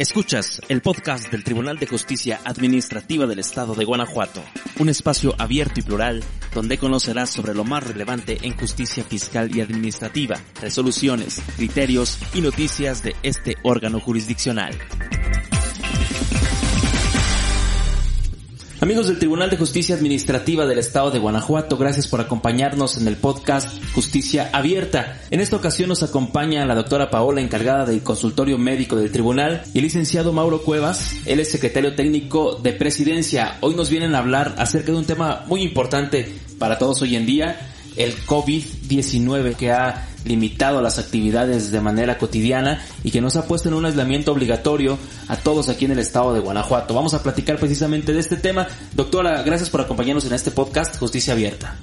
Escuchas el podcast del Tribunal de Justicia Administrativa del Estado de Guanajuato, un espacio abierto y plural donde conocerás sobre lo más relevante en justicia fiscal y administrativa, resoluciones, criterios y noticias de este órgano jurisdiccional. Amigos del Tribunal de Justicia Administrativa del Estado de Guanajuato, gracias por acompañarnos en el podcast Justicia Abierta. En esta ocasión nos acompaña la doctora Paola, encargada del consultorio médico del tribunal, y el licenciado Mauro Cuevas, él es secretario técnico de presidencia. Hoy nos vienen a hablar acerca de un tema muy importante para todos hoy en día, el COVID-19 que ha limitado las actividades de manera cotidiana y que nos ha puesto en un aislamiento obligatorio a todos aquí en el estado de Guanajuato. Vamos a platicar precisamente de este tema. Doctora, gracias por acompañarnos en este podcast Justicia Abierta.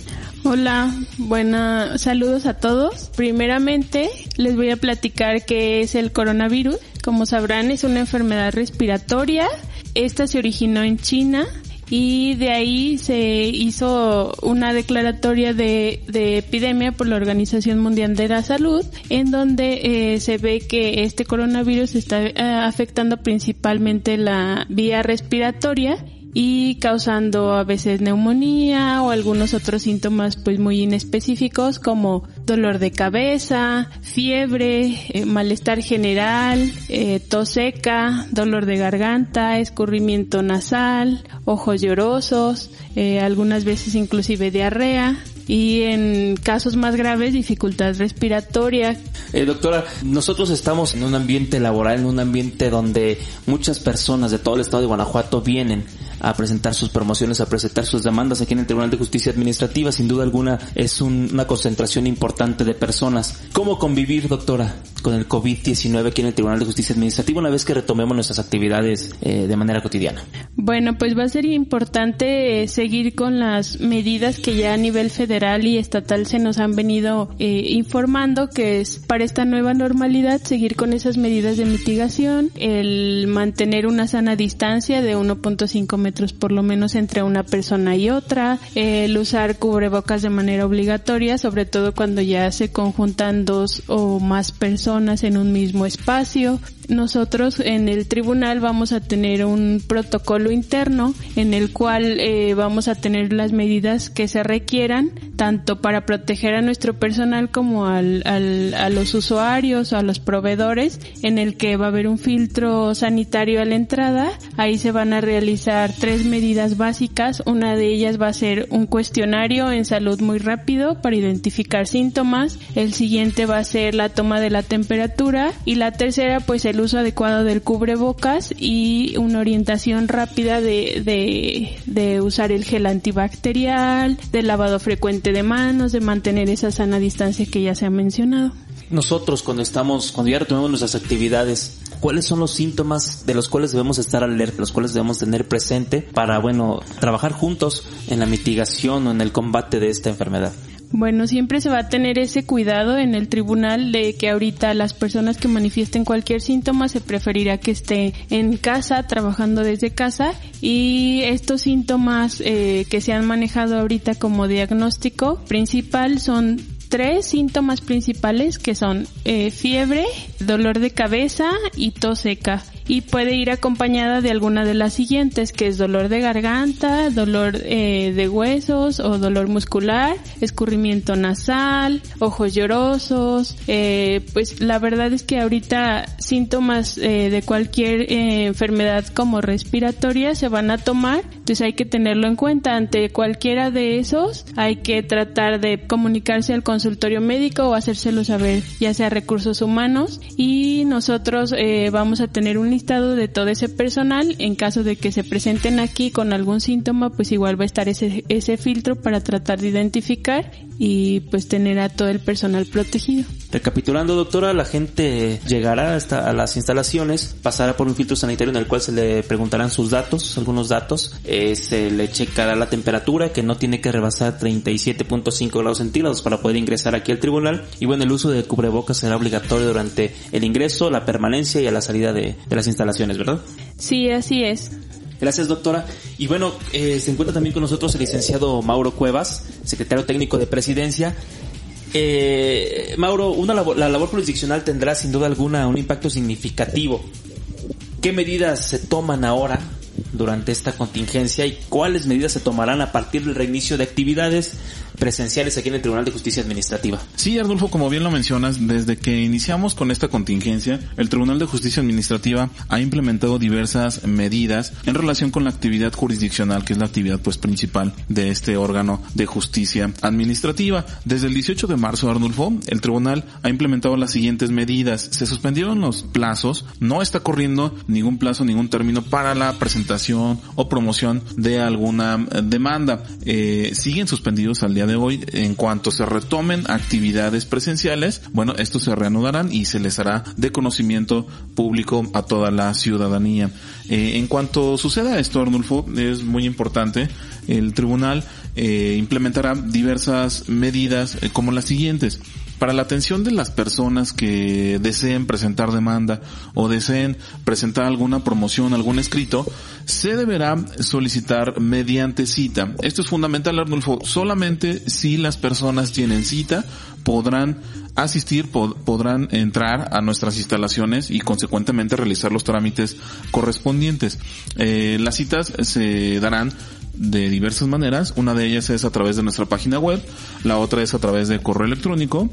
Hola, buenas saludos a todos. Primeramente les voy a platicar qué es el coronavirus. Como sabrán es una enfermedad respiratoria. Esta se originó en China y de ahí se hizo una declaratoria de, de, epidemia por la Organización Mundial de la Salud, en donde eh, se ve que este coronavirus está eh, afectando principalmente la vía respiratoria y causando a veces neumonía o algunos otros síntomas pues muy inespecíficos como dolor de cabeza, fiebre, eh, malestar general, eh, tos seca, dolor de garganta, escurrimiento nasal, ojos llorosos, eh, algunas veces inclusive diarrea, y en casos más graves dificultad respiratoria. Eh, doctora, nosotros estamos en un ambiente laboral, en un ambiente donde muchas personas de todo el estado de Guanajuato vienen a presentar sus promociones, a presentar sus demandas aquí en el Tribunal de Justicia Administrativa. Sin duda alguna es una concentración importante de personas. ¿Cómo convivir, doctora, con el COVID-19 aquí en el Tribunal de Justicia Administrativa una vez que retomemos nuestras actividades eh, de manera cotidiana? Bueno, pues va a ser importante eh, seguir con las medidas que ya a nivel federal y estatal se nos han venido eh, informando, que es para esta nueva normalidad seguir con esas medidas de mitigación, el mantener una sana distancia de 1.5 metros por lo menos entre una persona y otra, el usar cubrebocas de manera obligatoria, sobre todo cuando ya se conjuntan dos o más personas en un mismo espacio, nosotros en el tribunal vamos a tener un protocolo interno en el cual eh, vamos a tener las medidas que se requieran tanto para proteger a nuestro personal como al, al, a los usuarios o a los proveedores en el que va a haber un filtro sanitario a la entrada. Ahí se van a realizar tres medidas básicas. Una de ellas va a ser un cuestionario en salud muy rápido para identificar síntomas. El siguiente va a ser la toma de la temperatura. Y la tercera pues el uso adecuado del cubrebocas y una orientación rápida de, de, de usar el gel antibacterial, del lavado frecuente de manos, de mantener esa sana distancia que ya se ha mencionado. Nosotros cuando estamos, cuando ya retomamos nuestras actividades, ¿cuáles son los síntomas de los cuales debemos estar alerta, los cuales debemos tener presente para, bueno, trabajar juntos en la mitigación o en el combate de esta enfermedad? Bueno, siempre se va a tener ese cuidado en el tribunal de que ahorita las personas que manifiesten cualquier síntoma se preferirá que esté en casa, trabajando desde casa y estos síntomas eh, que se han manejado ahorita como diagnóstico principal son tres síntomas principales que son eh, fiebre, dolor de cabeza y tos seca y puede ir acompañada de alguna de las siguientes, que es dolor de garganta, dolor eh, de huesos o dolor muscular, escurrimiento nasal, ojos llorosos. Eh, pues la verdad es que ahorita síntomas eh, de cualquier eh, enfermedad como respiratoria se van a tomar, entonces hay que tenerlo en cuenta. Ante cualquiera de esos hay que tratar de comunicarse al consultorio médico o hacérselo saber ya sea recursos humanos y nosotros eh, vamos a tener un listado de todo ese personal. En caso de que se presenten aquí con algún síntoma, pues igual va a estar ese, ese filtro para tratar de identificar y pues tener a todo el personal protegido. Recapitulando, doctora, la gente llegará hasta a las instalaciones, pasará por un filtro sanitario en el cual se le preguntarán sus datos, algunos datos, eh, se le checará la temperatura que no tiene que rebasar 37.5 grados centígrados para poder ingresar aquí al tribunal y bueno, el uso de cubrebocas será obligatorio durante el ingreso, la permanencia y a la salida de, de las instalaciones, ¿verdad? Sí, así es. Gracias, doctora. Y bueno, eh, se encuentra también con nosotros el licenciado Mauro Cuevas, secretario técnico de Presidencia. Eh, Mauro, una la labor jurisdiccional tendrá sin duda alguna un impacto significativo. ¿Qué medidas se toman ahora durante esta contingencia y cuáles medidas se tomarán a partir del reinicio de actividades presenciales aquí en el Tribunal de Justicia Administrativa. Sí, Arnulfo, como bien lo mencionas, desde que iniciamos con esta contingencia, el Tribunal de Justicia Administrativa ha implementado diversas medidas en relación con la actividad jurisdiccional, que es la actividad pues principal de este órgano de justicia administrativa. Desde el 18 de marzo, Arnulfo, el tribunal ha implementado las siguientes medidas. Se suspendieron los plazos, no está corriendo ningún plazo, ningún término para la presentación o promoción de alguna demanda. Eh, siguen suspendidos al día de hoy, en cuanto se retomen actividades presenciales, bueno, estos se reanudarán y se les hará de conocimiento público a toda la ciudadanía. Eh, en cuanto suceda esto, Arnulfo, es muy importante, el tribunal eh, implementará diversas medidas eh, como las siguientes. Para la atención de las personas que deseen presentar demanda o deseen presentar alguna promoción, algún escrito, se deberá solicitar mediante cita. Esto es fundamental, Arnulfo. Solamente si las personas tienen cita podrán asistir, podrán entrar a nuestras instalaciones y consecuentemente realizar los trámites correspondientes. Eh, las citas se darán de diversas maneras. Una de ellas es a través de nuestra página web, la otra es a través de correo electrónico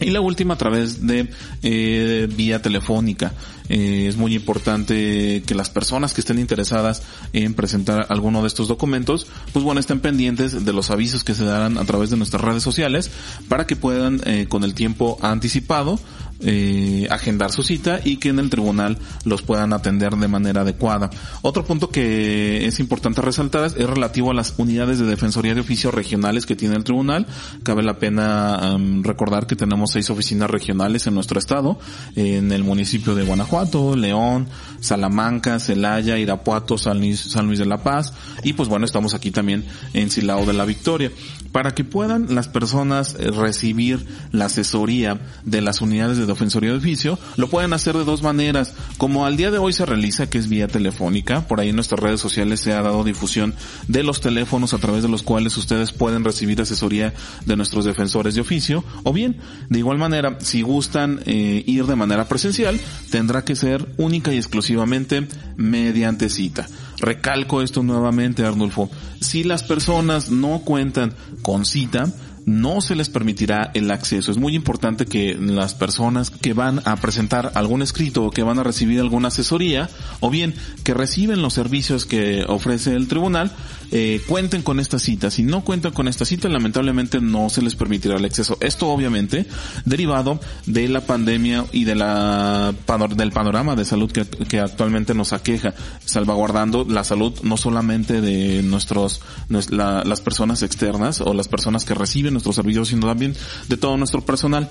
y la última a través de eh, vía telefónica. Eh, es muy importante que las personas que estén interesadas en presentar alguno de estos documentos, pues bueno, estén pendientes de los avisos que se darán a través de nuestras redes sociales para que puedan eh, con el tiempo anticipado eh, agendar su cita y que en el tribunal los puedan atender de manera adecuada. Otro punto que es importante resaltar es relativo a las unidades de defensoría de oficio regionales que tiene el tribunal. Cabe la pena recordar que tenemos seis oficinas regionales en nuestro estado, en el municipio de Guanajuato, León, Salamanca, Celaya, Irapuato, San Luis, San Luis de la Paz y pues bueno, estamos aquí también en Silao de la Victoria. Para que puedan las personas eh, recibir la asesoría de las unidades de defensoría de oficio, lo pueden hacer de dos maneras. Como al día de hoy se realiza, que es vía telefónica, por ahí en nuestras redes sociales se ha dado difusión de los teléfonos a través de los cuales ustedes pueden recibir asesoría de nuestros defensores de oficio, o bien, de igual manera, si gustan eh, ir de manera presencial, tendrá que ser única y exclusivamente mediante cita. Recalco esto nuevamente, Arnulfo. Si las personas no cuentan con cita, no se les permitirá el acceso. Es muy importante que las personas que van a presentar algún escrito o que van a recibir alguna asesoría o bien que reciben los servicios que ofrece el tribunal eh, cuenten con esta cita. Si no cuentan con esta cita, lamentablemente no se les permitirá el acceso. Esto obviamente derivado de la pandemia y de la del panorama de salud que, actualmente nos aqueja, salvaguardando la salud no solamente de nuestros las personas externas o las personas que reciben nuestros servicios, sino también de todo nuestro personal.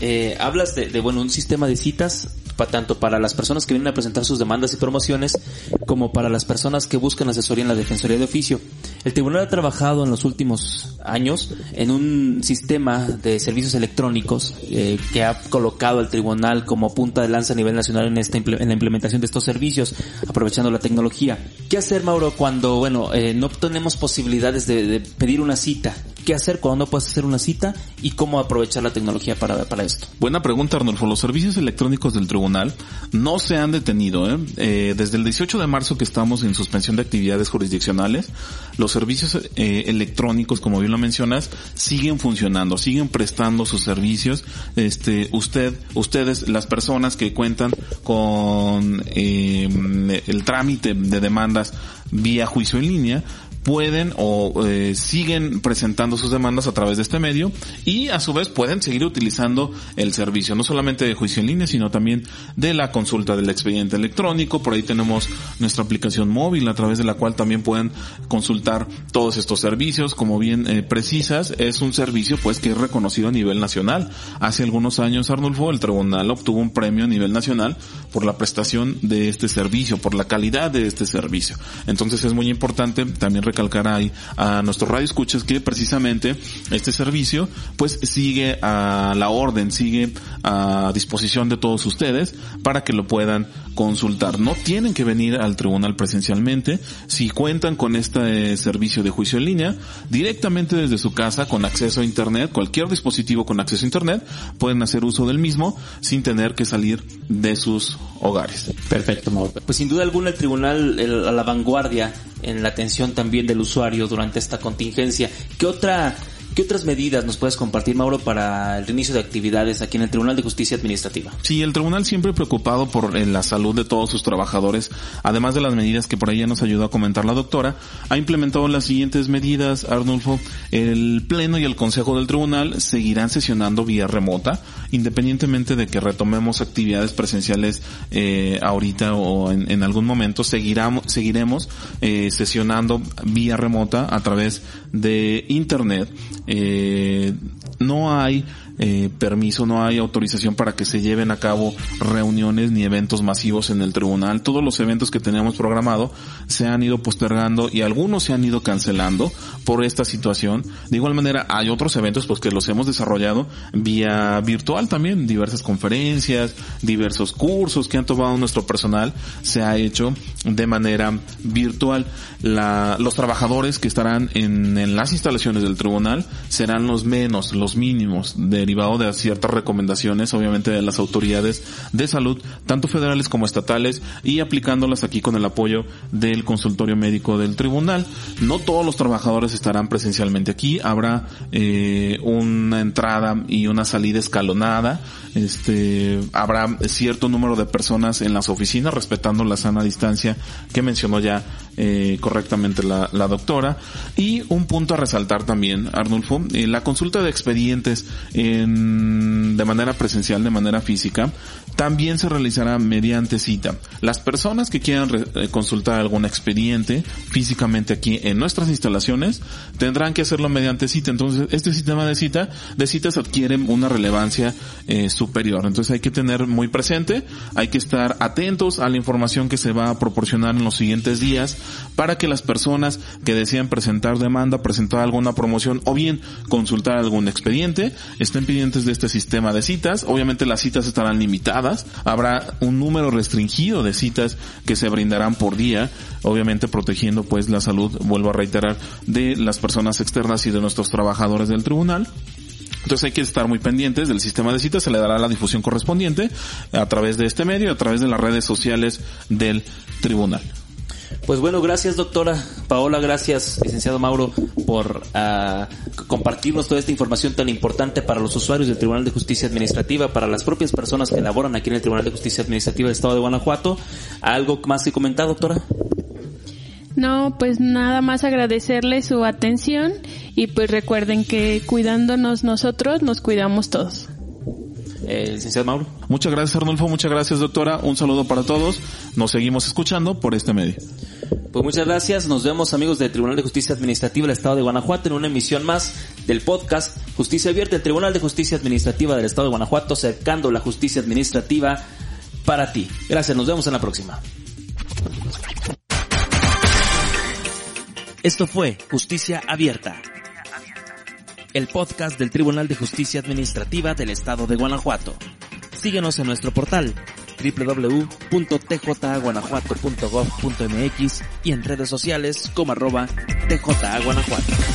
Eh, hablas de, de, bueno, un sistema de citas, para tanto para las personas que vienen a presentar sus demandas y promociones, como para las personas que buscan asesoría en la Defensoría de Oficio. El tribunal ha trabajado en los últimos años en un sistema de servicios electrónicos eh, que ha colocado al tribunal como punta de lanza a nivel nacional en, esta, en la implementación de estos servicios, aprovechando la tecnología. ¿Qué hacer, Mauro, cuando, bueno, eh, no tenemos posibilidades de, de pedir una cita? qué hacer cuando no puedes hacer una cita y cómo aprovechar la tecnología para, para esto. Buena pregunta, Arnulfo. Los servicios electrónicos del tribunal no se han detenido. ¿eh? Eh, desde el 18 de marzo que estamos en suspensión de actividades jurisdiccionales, los servicios eh, electrónicos, como bien lo mencionas, siguen funcionando, siguen prestando sus servicios. Este, usted, ustedes, las personas que cuentan con el trámite de demandas vía juicio en línea, pueden o eh, siguen presentando sus demandas a través de este medio y a su vez pueden seguir utilizando el servicio, no solamente de juicio en línea, sino también de la consulta del expediente electrónico. Por ahí tenemos nuestra aplicación móvil a través de la cual también pueden consultar todos estos servicios. Como bien eh, precisas, es un servicio pues que es reconocido a nivel nacional. Hace algunos años, Arnulfo, el tribunal obtuvo un premio a nivel nacional por la prestación de este servicio, por la calidad de este servicio. Entonces es muy importante también recalcar ahí a nuestros radio escuchas que precisamente este servicio pues sigue a la orden, sigue a disposición de todos ustedes para que lo puedan consultar. No tienen que venir al tribunal presencialmente. Si cuentan con este servicio de juicio en línea, directamente desde su casa con acceso a internet, cualquier dispositivo con acceso a internet, pueden hacer uso del mismo sin tener que salir de sus hogares. Perfecto, Mauro. Pues sin duda alguna el tribunal a la vanguardia en la atención también del usuario durante esta contingencia. ¿Qué otra ¿Qué otras medidas nos puedes compartir, Mauro, para el inicio de actividades aquí en el Tribunal de Justicia Administrativa? Sí, el tribunal siempre preocupado por eh, la salud de todos sus trabajadores, además de las medidas que por ahí ya nos ayudó a comentar la doctora, ha implementado las siguientes medidas, Arnulfo. El Pleno y el Consejo del Tribunal seguirán sesionando vía remota, independientemente de que retomemos actividades presenciales eh, ahorita o en, algún momento, seguiremos, seguiremos eh, sesionando vía remota a través de Internet eh, no hay eh, permiso, no hay autorización para que se lleven a cabo reuniones ni eventos masivos en el tribunal. Todos los eventos que teníamos programado se han ido postergando y algunos se han ido cancelando por esta situación. De igual manera, hay otros eventos pues que los hemos desarrollado vía virtual también, diversas conferencias, diversos cursos que han tomado nuestro personal, se ha hecho de manera virtual. La, los trabajadores que estarán en, en las instalaciones del tribunal serán los menos, los mínimos de derivado de ciertas recomendaciones, obviamente de las autoridades de salud, tanto federales como estatales, y aplicándolas aquí con el apoyo del consultorio médico del tribunal. No todos los trabajadores estarán presencialmente aquí, habrá eh, una entrada y una salida escalonada, este, habrá cierto número de personas en las oficinas respetando la sana distancia que mencionó ya eh, correctamente la, la, doctora. Y un punto a resaltar también, Arnulfo, eh, la consulta de expedientes en, de manera presencial, de manera física, también se realizará mediante cita. Las personas que quieran eh, consultar algún expediente físicamente aquí en nuestras instalaciones tendrán que hacerlo mediante cita. Entonces, este sistema de cita, de citas adquiere una relevancia eh, superior. Entonces hay que tener muy presente, hay que estar atentos a la información que se va a proporcionar en los siguientes días para que las personas que desean presentar demanda, presentar alguna promoción o bien consultar algún expediente, estén pendientes de este sistema de citas. Obviamente las citas estarán limitadas, habrá un número restringido de citas que se brindarán por día, obviamente protegiendo pues la salud, vuelvo a reiterar, de las personas externas y de nuestros trabajadores del tribunal. Entonces hay que estar muy pendientes del sistema de citas, se le dará la difusión correspondiente a través de este medio, a través de las redes sociales del tribunal. Pues bueno, gracias doctora Paola, gracias licenciado Mauro por uh, compartirnos toda esta información tan importante para los usuarios del Tribunal de Justicia Administrativa, para las propias personas que laboran aquí en el Tribunal de Justicia Administrativa del Estado de Guanajuato. ¿Algo más que comentar, doctora? No, pues nada más agradecerle su atención y pues recuerden que cuidándonos nosotros nos cuidamos todos. Eh, licenciado Mauro. Muchas gracias Arnulfo, muchas gracias doctora, un saludo para todos, nos seguimos escuchando por este medio. Pues muchas gracias, nos vemos amigos del Tribunal de Justicia Administrativa del Estado de Guanajuato en una emisión más del podcast Justicia Abierta, el Tribunal de Justicia Administrativa del Estado de Guanajuato, acercando la justicia administrativa para ti. Gracias, nos vemos en la próxima. Esto fue Justicia Abierta, el podcast del Tribunal de Justicia Administrativa del Estado de Guanajuato. Síguenos en nuestro portal www.tjguanajuato.gov.mx y en redes sociales como arroba tjguanajuato.